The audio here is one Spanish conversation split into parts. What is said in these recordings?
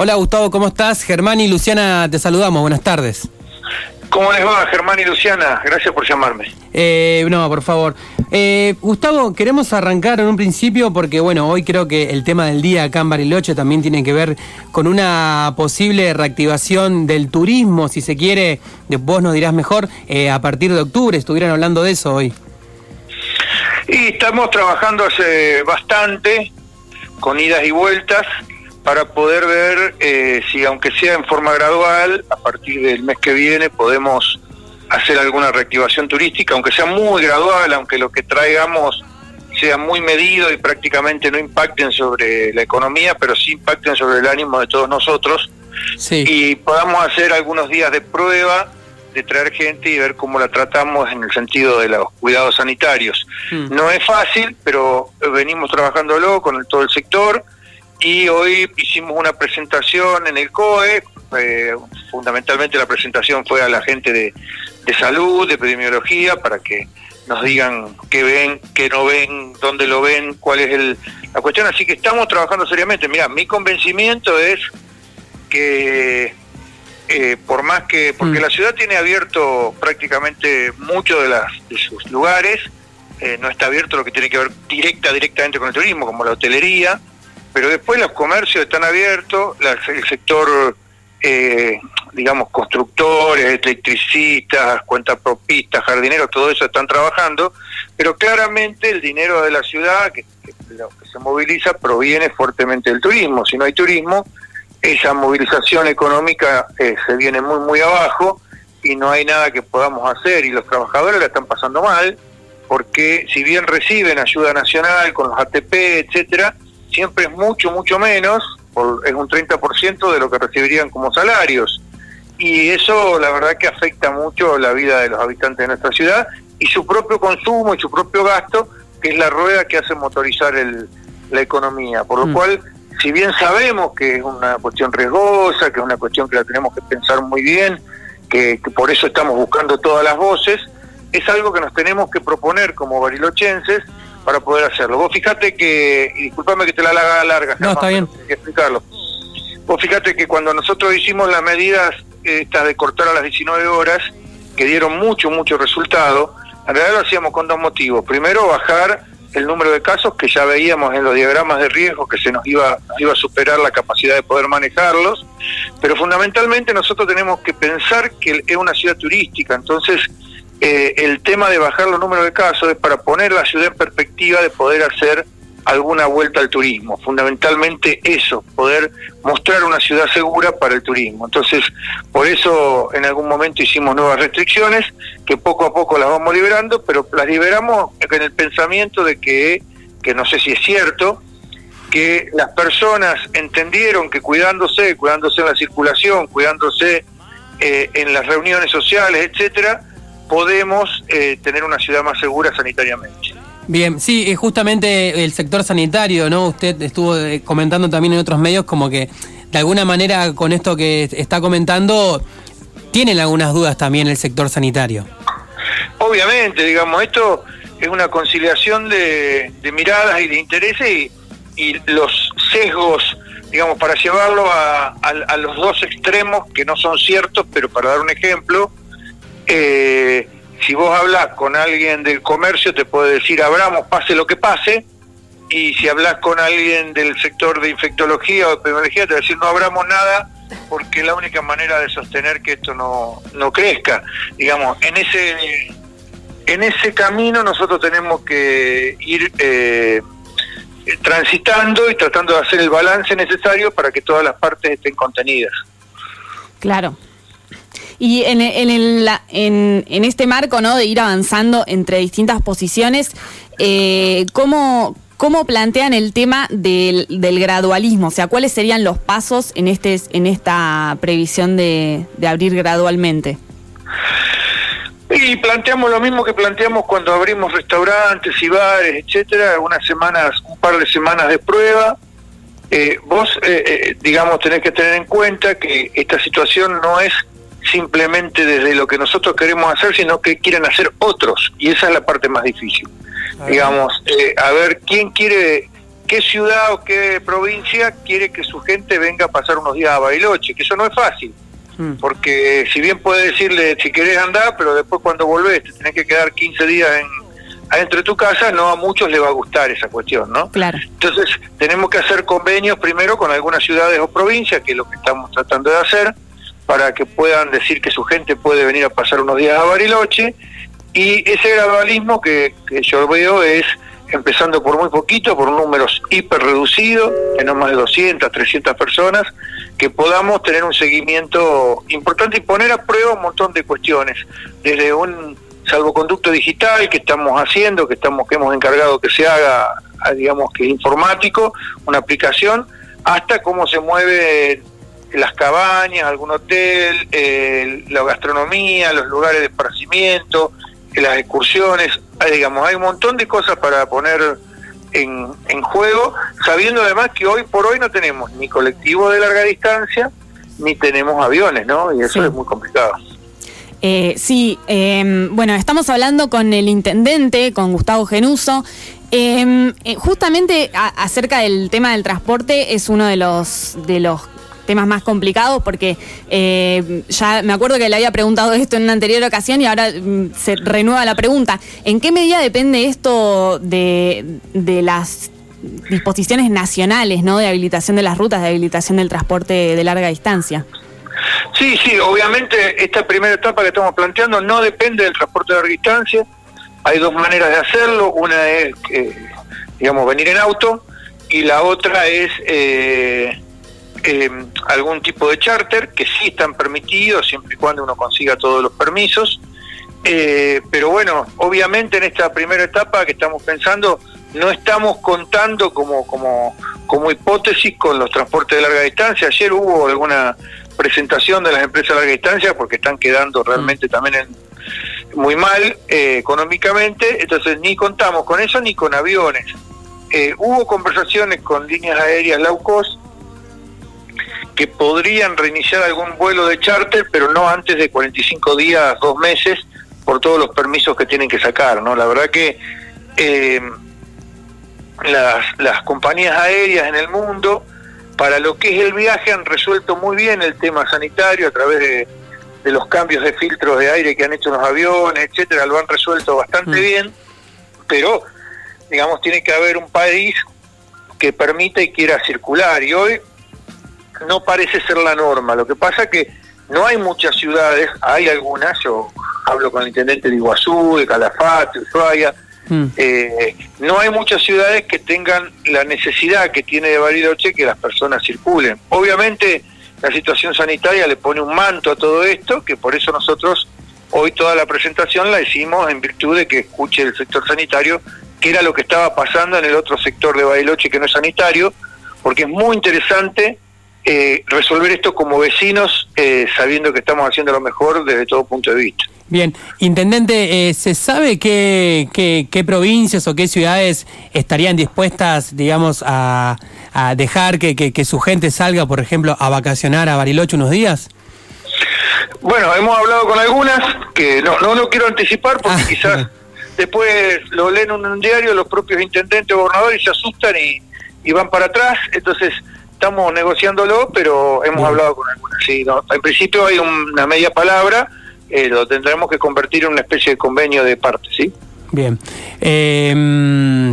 Hola Gustavo, ¿cómo estás? Germán y Luciana, te saludamos, buenas tardes. ¿Cómo les va, Germán y Luciana? Gracias por llamarme. Eh, no, por favor. Eh, Gustavo, queremos arrancar en un principio porque, bueno, hoy creo que el tema del día acá en Bariloche también tiene que ver con una posible reactivación del turismo, si se quiere, vos nos dirás mejor, eh, a partir de octubre, estuvieran hablando de eso hoy. Y estamos trabajando hace bastante, con idas y vueltas, para poder ver eh, si, aunque sea en forma gradual, a partir del mes que viene podemos hacer alguna reactivación turística, aunque sea muy gradual, aunque lo que traigamos sea muy medido y prácticamente no impacten sobre la economía, pero sí impacten sobre el ánimo de todos nosotros. Y podamos hacer algunos días de prueba, de traer gente y ver cómo la tratamos en el sentido de los cuidados sanitarios. Mm. No es fácil, pero venimos trabajándolo con todo el sector y hoy hicimos una presentación en el COE, eh, fundamentalmente la presentación fue a la gente de, salud, de epidemiología, para que nos digan qué ven, qué no ven, dónde lo ven, cuál es el, la cuestión. Así que estamos trabajando seriamente. Mira, mi convencimiento es que eh, por más que, porque mm. la ciudad tiene abierto prácticamente muchos de, las, de sus lugares, eh, no está abierto lo que tiene que ver directa, directamente con el turismo, como la hotelería, pero después los comercios están abiertos, el sector, eh, digamos, constructores, electricistas, cuentapropistas, jardineros, todo eso están trabajando, pero claramente el dinero de la ciudad que, lo que se moviliza proviene fuertemente del turismo. Si no hay turismo, esa movilización económica eh, se viene muy, muy abajo y no hay nada que podamos hacer y los trabajadores la están pasando mal porque si bien reciben ayuda nacional con los ATP, etcétera, siempre es mucho, mucho menos, es un 30% de lo que recibirían como salarios. Y eso la verdad que afecta mucho la vida de los habitantes de nuestra ciudad y su propio consumo y su propio gasto, que es la rueda que hace motorizar el, la economía. Por lo mm. cual, si bien sabemos que es una cuestión riesgosa, que es una cuestión que la tenemos que pensar muy bien, que, que por eso estamos buscando todas las voces, es algo que nos tenemos que proponer como barilochenses para poder hacerlo. Vos fíjate que, y disculpame que te la haga larga, no, está bien. que explicarlo. Vos fíjate que cuando nosotros hicimos las medidas estas de cortar a las 19 horas, que dieron mucho, mucho resultado, en realidad lo hacíamos con dos motivos. Primero, bajar el número de casos que ya veíamos en los diagramas de riesgo que se nos iba, iba a superar la capacidad de poder manejarlos, pero fundamentalmente nosotros tenemos que pensar que es una ciudad turística, entonces eh, el tema de bajar los números de casos es para poner la ciudad en perspectiva de poder hacer alguna vuelta al turismo. Fundamentalmente eso, poder mostrar una ciudad segura para el turismo. Entonces, por eso en algún momento hicimos nuevas restricciones, que poco a poco las vamos liberando, pero las liberamos en el pensamiento de que, que no sé si es cierto, que las personas entendieron que cuidándose, cuidándose en la circulación, cuidándose eh, en las reuniones sociales, etcétera, podemos eh, tener una ciudad más segura sanitariamente. Bien, sí, justamente el sector sanitario, ¿no? Usted estuvo eh, comentando también en otros medios como que de alguna manera con esto que está comentando, tienen algunas dudas también el sector sanitario. Obviamente, digamos, esto es una conciliación de, miradas y de intereses y, los sesgos, digamos, para llevarlo a, a los dos extremos que no son ciertos, pero para dar un ejemplo, eh, si vos hablas con alguien del comercio, te puede decir abramos, pase lo que pase, y si hablas con alguien del sector de infectología o epidemiología, te va a decir no abramos nada porque es la única manera de sostener que esto no, no crezca. Digamos, en ese, en ese camino nosotros tenemos que ir eh, transitando y tratando de hacer el balance necesario para que todas las partes estén contenidas. Claro, y en, en, el, en, en, este marco ¿no? de ir avanzando entre distintas posiciones, eh, ¿cómo, ¿cómo plantean el tema del, del, gradualismo? O sea, ¿cuáles serían los pasos en, este, en esta previsión de, de abrir gradualmente? Y planteamos lo mismo que planteamos cuando abrimos restaurantes y bares, etcétera, unas semanas, un par de semanas de prueba. Eh, vos, eh, eh digamos, tenés que tener en cuenta que esta situación no es simplemente desde lo que nosotros queremos hacer, sino que quieren hacer otros. Y esa es la parte más difícil. Digamos, eh, a ver, ¿quién quiere qué ciudad o qué provincia quiere que su gente venga a pasar unos días a Bariloche, que eso no es fácil. Mm. Porque si bien puede decirle si querés andar, pero después cuando volvés te tenés que quedar 15 días en, adentro de tu casa, no a muchos les va a gustar esa cuestión, ¿no? Claro. Entonces tenemos que hacer convenios primero con algunas ciudades o provincias, que es lo que estamos tratando de hacer, para que puedan decir que su gente puede venir a pasar unos días a Bariloche. Y ese gradualismo que, que yo veo es empezando por muy poquito, por números hiper reducidos, no más de 200, 300 personas, que podamos tener un seguimiento importante y poner a prueba un montón de cuestiones, desde un salvoconducto digital que estamos haciendo, que estamos que hemos encargado que se haga, digamos que informático, una aplicación, hasta cómo se mueve las cabañas, algún hotel, la gastronomía, los lugares de esparcimiento, las excursiones, digamos, hay un montón de cosas para poner en, en juego, sabiendo además que hoy por hoy no tenemos ni colectivo de larga distancia, ni tenemos aviones, ¿no? Y eso es muy complicado. Eh, sí, em, bueno, estamos hablando con el intendente, con Gustavo Genuso. Em, eh, justamente acerca del tema del transporte es uno de los de los temas más complicados porque eh, ya me acuerdo que le había preguntado esto en una anterior ocasión y ahora mm, se renueva la pregunta. ¿En qué medida depende esto de, de las disposiciones nacionales, ¿no? De habilitación de las rutas, de habilitación del transporte de larga distancia. Sí, sí, obviamente esta primera etapa que estamos planteando no depende del transporte de larga distancia. Hay dos maneras de hacerlo. Una es, digamos, venir en auto y la otra es eh, eh, algún tipo de charter que sí están permitidos siempre y cuando uno consiga todos los permisos. Eh, pero bueno, obviamente en esta primera etapa que estamos pensando, no estamos contando como, como, como hipótesis con los transportes de larga distancia. Ayer hubo alguna presentación de las empresas de larga distancia porque están quedando realmente mm. también en, muy mal eh, económicamente, entonces ni contamos con eso ni con aviones. Eh, hubo conversaciones con líneas aéreas low cost que podrían reiniciar algún vuelo de charter, pero no antes de 45 días, dos meses, por todos los permisos que tienen que sacar. ¿no? La verdad que eh, las, las compañías aéreas en el mundo para lo que es el viaje han resuelto muy bien el tema sanitario a través de, los cambios de filtros de aire que han hecho los aviones, etcétera, lo han resuelto bastante mm. bien, pero digamos tiene que haber un país que permita y quiera circular y hoy no parece ser la norma. Lo que pasa es que no hay muchas ciudades, hay algunas, yo hablo con el intendente de Iguazú, de Calafate, Ushuaia, Mm. Eh, no hay muchas ciudades que tengan la necesidad que tiene de Bariloche que las personas circulen. Obviamente la situación sanitaria le pone un manto a todo esto, que por eso nosotros hoy toda la presentación la hicimos en virtud de que escuche el sector sanitario qué era lo que estaba pasando en el otro sector de Bariloche que no es sanitario, porque es muy interesante eh, resolver esto como vecinos, eh, sabiendo que estamos haciendo lo mejor desde todo punto de vista. Bien, Intendente, eh, ¿se sabe qué, qué, provincias o qué ciudades estarían dispuestas, digamos, a, dejar que, que, su gente salga, por ejemplo, a vacacionar a Bariloche unos días? Bueno, hemos hablado con algunas, que no, no lo quiero anticipar porque ah. quizás después lo leen en un diario los propios intendentes o gobernadores y se asustan y, y van para atrás, entonces estamos negociándolo, pero hemos hablado con algunas. Sí, en principio hay una media palabra eh, lo tendremos que convertir en una especie de convenio de parte, ¿sí? Bien. Eh,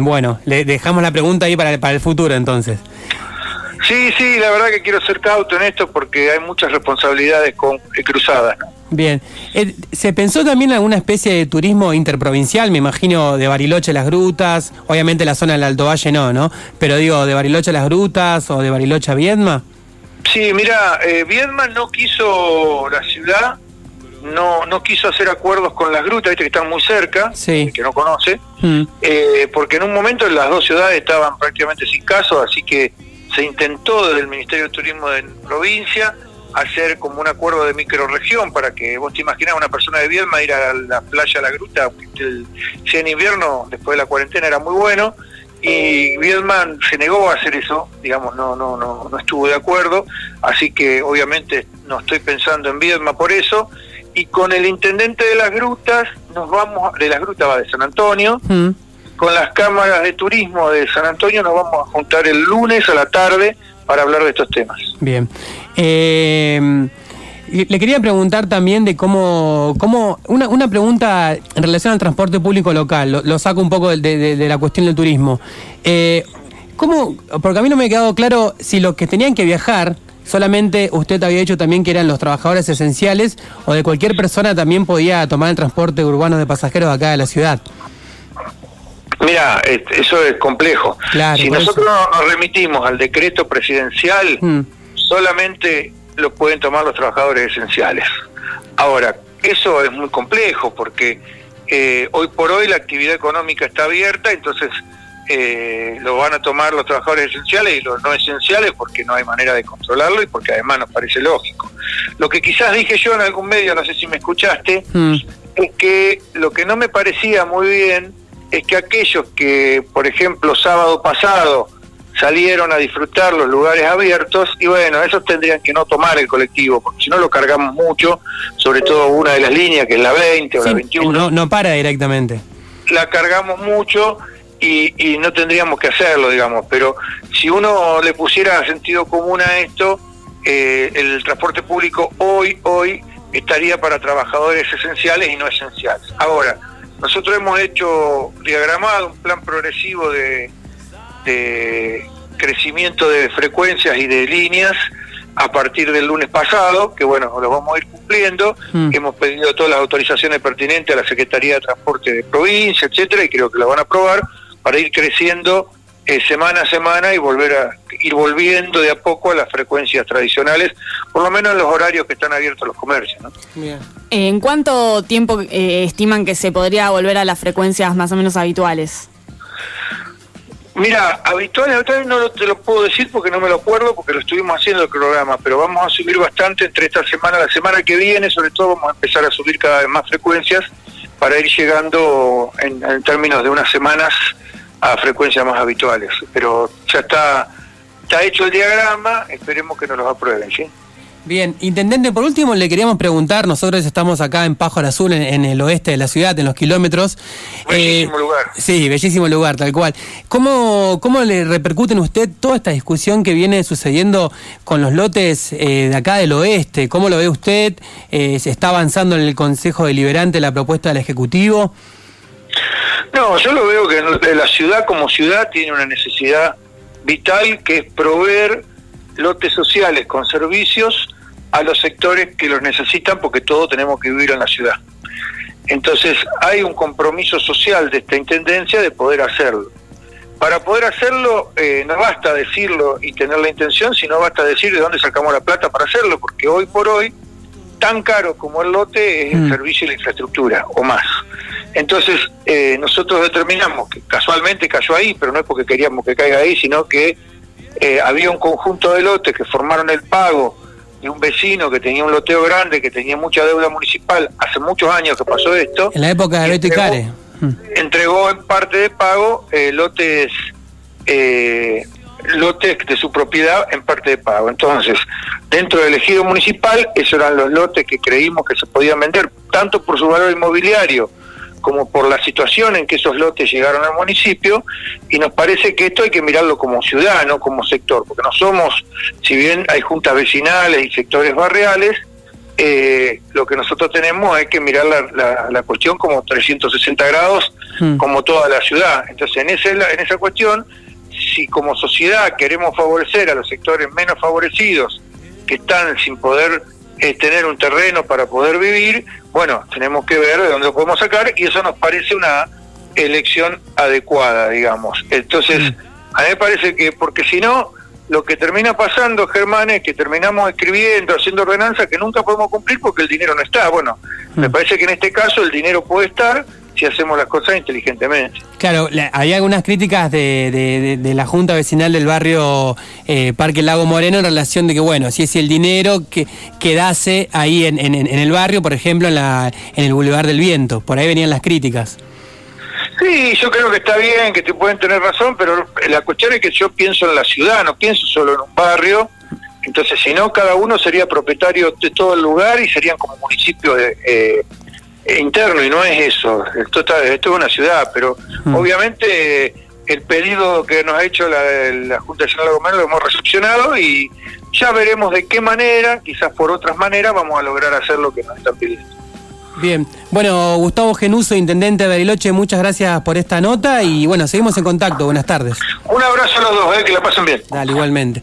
bueno, le dejamos la pregunta ahí para, para el futuro entonces. Sí, sí, la verdad que quiero ser cauto en esto porque hay muchas responsabilidades con, eh, cruzadas. Bien. ¿Se pensó también alguna especie de turismo interprovincial? Me imagino de Bariloche a las Grutas, obviamente la zona del Alto Valle no, ¿no? Pero digo, de Bariloche a las Grutas o de Bariloche a Viedma. Sí, mira, eh, Viedma no quiso la ciudad no, no quiso hacer acuerdos con las grutas, que están muy cerca, que no conoce, mm. eh, porque en un momento las dos ciudades estaban prácticamente sin caso, así que se intentó desde el Ministerio de Turismo de provincia hacer como un acuerdo de microregión para que vos te imaginás una persona de Viedma ir a la playa, a la gruta, si en invierno, después de la cuarentena era muy bueno, y Viedma se negó a hacer eso, digamos, no, no, no, no estuvo de acuerdo, así que obviamente no estoy pensando en Viedma por eso, y con el intendente de las grutas nos vamos, de las grutas va de San Antonio, mm. Con las cámaras de turismo de San Antonio nos vamos a juntar el lunes a la tarde para hablar de estos temas. Bien. Eh, le quería preguntar también de cómo, cómo una, una pregunta en relación al transporte público local, lo, saco un poco de, la cuestión del turismo. Eh, ¿Cómo? Porque a mí no me ha quedado claro si los que tenían que viajar, solamente usted había dicho también que eran los trabajadores esenciales o de cualquier persona también podía tomar el transporte urbano de pasajeros acá de la ciudad. Mira, eso es complejo. si nosotros nos remitimos al decreto presidencial, mm. solamente lo pueden tomar los trabajadores esenciales. Ahora, eso es muy complejo porque eh, hoy por hoy la actividad económica está abierta, entonces eh, lo van a tomar los trabajadores esenciales y los no esenciales porque no hay manera de controlarlo y porque además nos parece lógico. Lo que quizás dije yo en algún medio, no sé si me escuchaste, mm. es que lo que no me parecía muy bien es que aquellos que, por ejemplo, sábado pasado salieron a disfrutar los lugares abiertos y bueno, esos tendrían que no tomar el colectivo, porque si no lo cargamos mucho, sobre todo una de las líneas que es la 20 o la 21. No, no para directamente. La cargamos mucho y, y no tendríamos que hacerlo, digamos, pero si uno le pusiera sentido común a esto, eh, el transporte público hoy, hoy estaría para trabajadores esenciales y no esenciales. Ahora, nosotros hemos hecho diagramado un plan progresivo de, crecimiento de frecuencias y de líneas a partir del lunes pasado, que bueno, lo vamos a ir cumpliendo. Mm. Hemos pedido todas las autorizaciones pertinentes a la Secretaría de Transporte de provincia, etcétera, y creo que lo van a aprobar para ir creciendo eh, semana a semana y volver a ir volviendo de a poco a las frecuencias tradicionales, por lo menos en los horarios que están abiertos los comercios. ¿En cuánto tiempo eh, estiman que se podría volver a las frecuencias más o menos habituales? Mira, habituales, habituales no te lo puedo decir porque no me lo acuerdo, porque lo estuvimos haciendo el programa, pero vamos a subir bastante entre esta semana la semana que viene, sobre todo vamos a empezar a subir cada vez más frecuencias para ir llegando en, en términos de unas semanas a frecuencias más habituales. Pero ya está, está hecho el diagrama, esperemos que nos lo aprueben, ¿sí? Bien, intendente, por último le queríamos preguntar, nosotros estamos acá en al Azul, en, el oeste de la ciudad, en los kilómetros. Bellísimo eh, lugar. Sí, bellísimo lugar, tal cual. ¿Cómo, ¿Cómo le repercute en usted toda esta discusión que viene sucediendo con los lotes eh, de acá del oeste? ¿Cómo lo ve usted? Eh, ¿Se está avanzando en el Consejo Deliberante la propuesta del Ejecutivo? No, yo lo veo que la ciudad como ciudad tiene una necesidad vital que es proveer lotes sociales con servicios a los sectores que los necesitan porque todos tenemos que vivir en la ciudad. Entonces hay un compromiso social de esta Intendencia de poder hacerlo. Para poder hacerlo eh, no basta decirlo y tener la intención, sino basta decir de dónde sacamos la plata para hacerlo, porque hoy por hoy tan caro como el lote es el mm. servicio y la infraestructura, o más. Entonces, eh, nosotros determinamos que casualmente cayó ahí, pero no es porque queríamos que caiga ahí, sino que eh, había un conjunto de lotes que formaron el pago de un vecino que tenía un loteo grande, que tenía mucha deuda municipal, hace muchos años que pasó esto. En la época de Beto y Care. Entregó en parte de pago eh, lotes lotes de su propiedad en parte de pago. Entonces, dentro del ejido municipal, esos eran los lotes que creímos que se podían vender, tanto por su valor inmobiliario como por la situación en que esos lotes llegaron al municipio, y nos parece que esto hay que mirarlo como ciudad, no como sector, porque no somos, si bien hay juntas vecinales y sectores barriales, eh, lo que nosotros tenemos es que mirar la, la, cuestión como 360 grados, hmm. como toda la ciudad. Entonces, en, ese, en esa cuestión, si como sociedad queremos favorecer a los sectores menos favorecidos, que están sin poder eh, tener un terreno para poder vivir, bueno, tenemos que ver de dónde lo podemos sacar y eso nos parece una elección adecuada, digamos. Entonces, mm. a mí me parece que, porque si no, lo que termina pasando, Germán, es que terminamos escribiendo, haciendo ordenanzas que nunca podemos cumplir porque el dinero no está. Bueno, me mm. parece que en este caso el dinero puede estar, si hacemos las cosas inteligentemente. Claro, hay algunas críticas de, de, la Junta Vecinal del barrio eh, Parque Lago Moreno en relación de que, bueno, si es el dinero que quedase ahí en, en, el barrio, por ejemplo, en, la, en el Boulevard del Viento, por ahí venían las críticas. Sí, yo creo que está bien, que te pueden tener razón, pero la cuestión es que yo pienso en la ciudad, no pienso solo en un barrio. Entonces, si no, cada uno sería propietario de todo el lugar y serían como municipios de, eh, interno y no es eso. Esto, está, esto es una ciudad, pero Mm. obviamente el pedido que nos ha hecho la, la Junta Nacional de Comercio lo hemos recepcionado y ya veremos de qué manera, quizás por otras maneras, vamos a lograr hacer lo que nos están pidiendo. Bien, bueno, Gustavo Genuso, intendente de Bariloche, muchas gracias por esta nota y bueno, seguimos en contacto. Buenas tardes. Un abrazo a los dos, eh, que la pasen bien. Dale, igualmente.